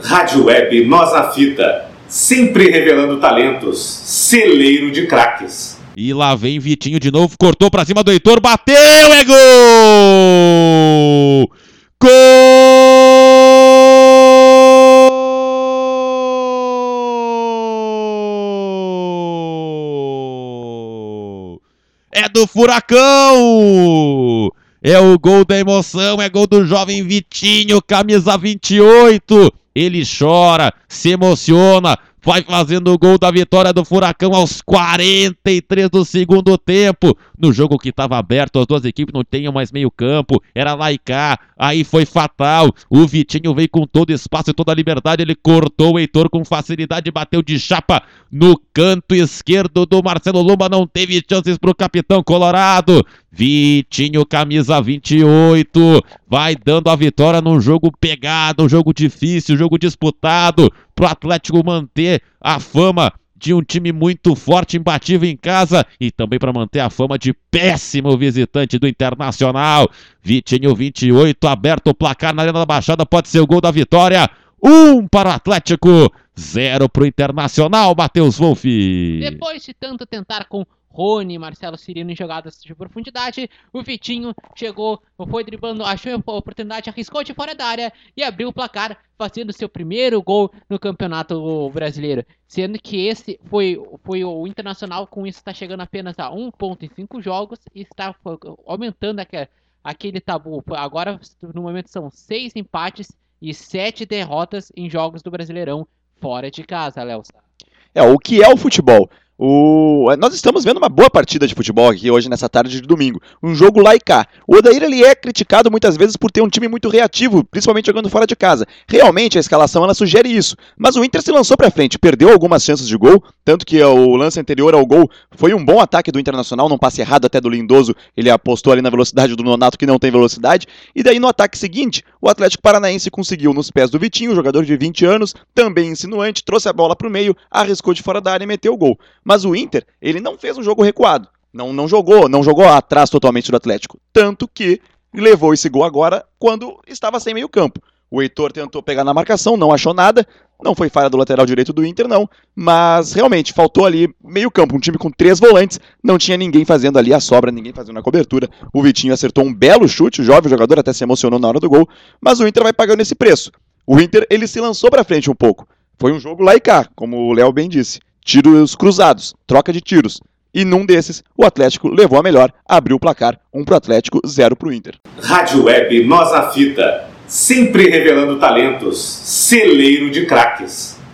Rádio Web Nós na Fita, sempre revelando talentos, celeiro de craques. E lá vem Vitinho de novo, cortou pra cima do Heitor, bateu, é gol! Gol! É do Furacão! É o gol da emoção, é gol do jovem Vitinho, camisa 28. Ele chora, se emociona, vai fazendo o gol da vitória do Furacão aos 43 do segundo tempo. No jogo que estava aberto, as duas equipes não tinham mais meio campo, era lá e cá, aí foi fatal. O Vitinho veio com todo espaço e toda a liberdade, ele cortou o Heitor com facilidade, bateu de chapa no canto esquerdo do Marcelo Luma, não teve chances para o capitão colorado. Vitinho, camisa 28, vai dando a vitória num jogo pegado, um jogo difícil, um jogo disputado, pro Atlético manter a fama de um time muito forte, imbatível em casa e também para manter a fama de péssimo visitante do Internacional. Vitinho 28, aberto o placar na Arena da Baixada, pode ser o gol da vitória. Um para o Atlético, zero para o Internacional, Matheus Wolff. Depois de tanto tentar com Rony, Marcelo Cirino em jogadas de profundidade. O Vitinho chegou, foi driblando, achou a oportunidade, arriscou de fora da área e abriu o placar, fazendo seu primeiro gol no Campeonato Brasileiro. Sendo que esse foi, foi o Internacional, com isso está chegando apenas a um ponto em cinco jogos e está aumentando aquele tabu. Agora, no momento, são seis empates e sete derrotas em jogos do Brasileirão fora de casa, Léo. É, o que é o futebol? O... Nós estamos vendo uma boa partida de futebol aqui hoje, nessa tarde de domingo. Um jogo lá e cá. O Odair ele é criticado muitas vezes por ter um time muito reativo, principalmente jogando fora de casa. Realmente a escalação ela sugere isso. Mas o Inter se lançou para frente, perdeu algumas chances de gol, tanto que o lance anterior ao gol foi um bom ataque do Internacional, num passe errado até do Lindoso. Ele apostou ali na velocidade do Nonato, que não tem velocidade. E daí no ataque seguinte, o Atlético Paranaense conseguiu nos pés do Vitinho, jogador de 20 anos, também insinuante, trouxe a bola para o meio, arriscou de fora da área e meteu o gol. Mas o Inter, ele não fez um jogo recuado. Não, não jogou, não jogou atrás totalmente do Atlético. Tanto que levou esse gol agora quando estava sem meio campo. O Heitor tentou pegar na marcação, não achou nada. Não foi falha do lateral direito do Inter, não. Mas realmente faltou ali meio campo. Um time com três volantes. Não tinha ninguém fazendo ali a sobra, ninguém fazendo a cobertura. O Vitinho acertou um belo chute. O jovem jogador até se emocionou na hora do gol. Mas o Inter vai pagando esse preço. O Inter ele se lançou para frente um pouco. Foi um jogo lá e cá, como o Léo bem disse tiros cruzados, troca de tiros. E num desses, o Atlético levou a melhor, abriu o placar, um pro Atlético, zero pro Inter. Rádio Web Nós na Fita, sempre revelando talentos, celeiro de craques.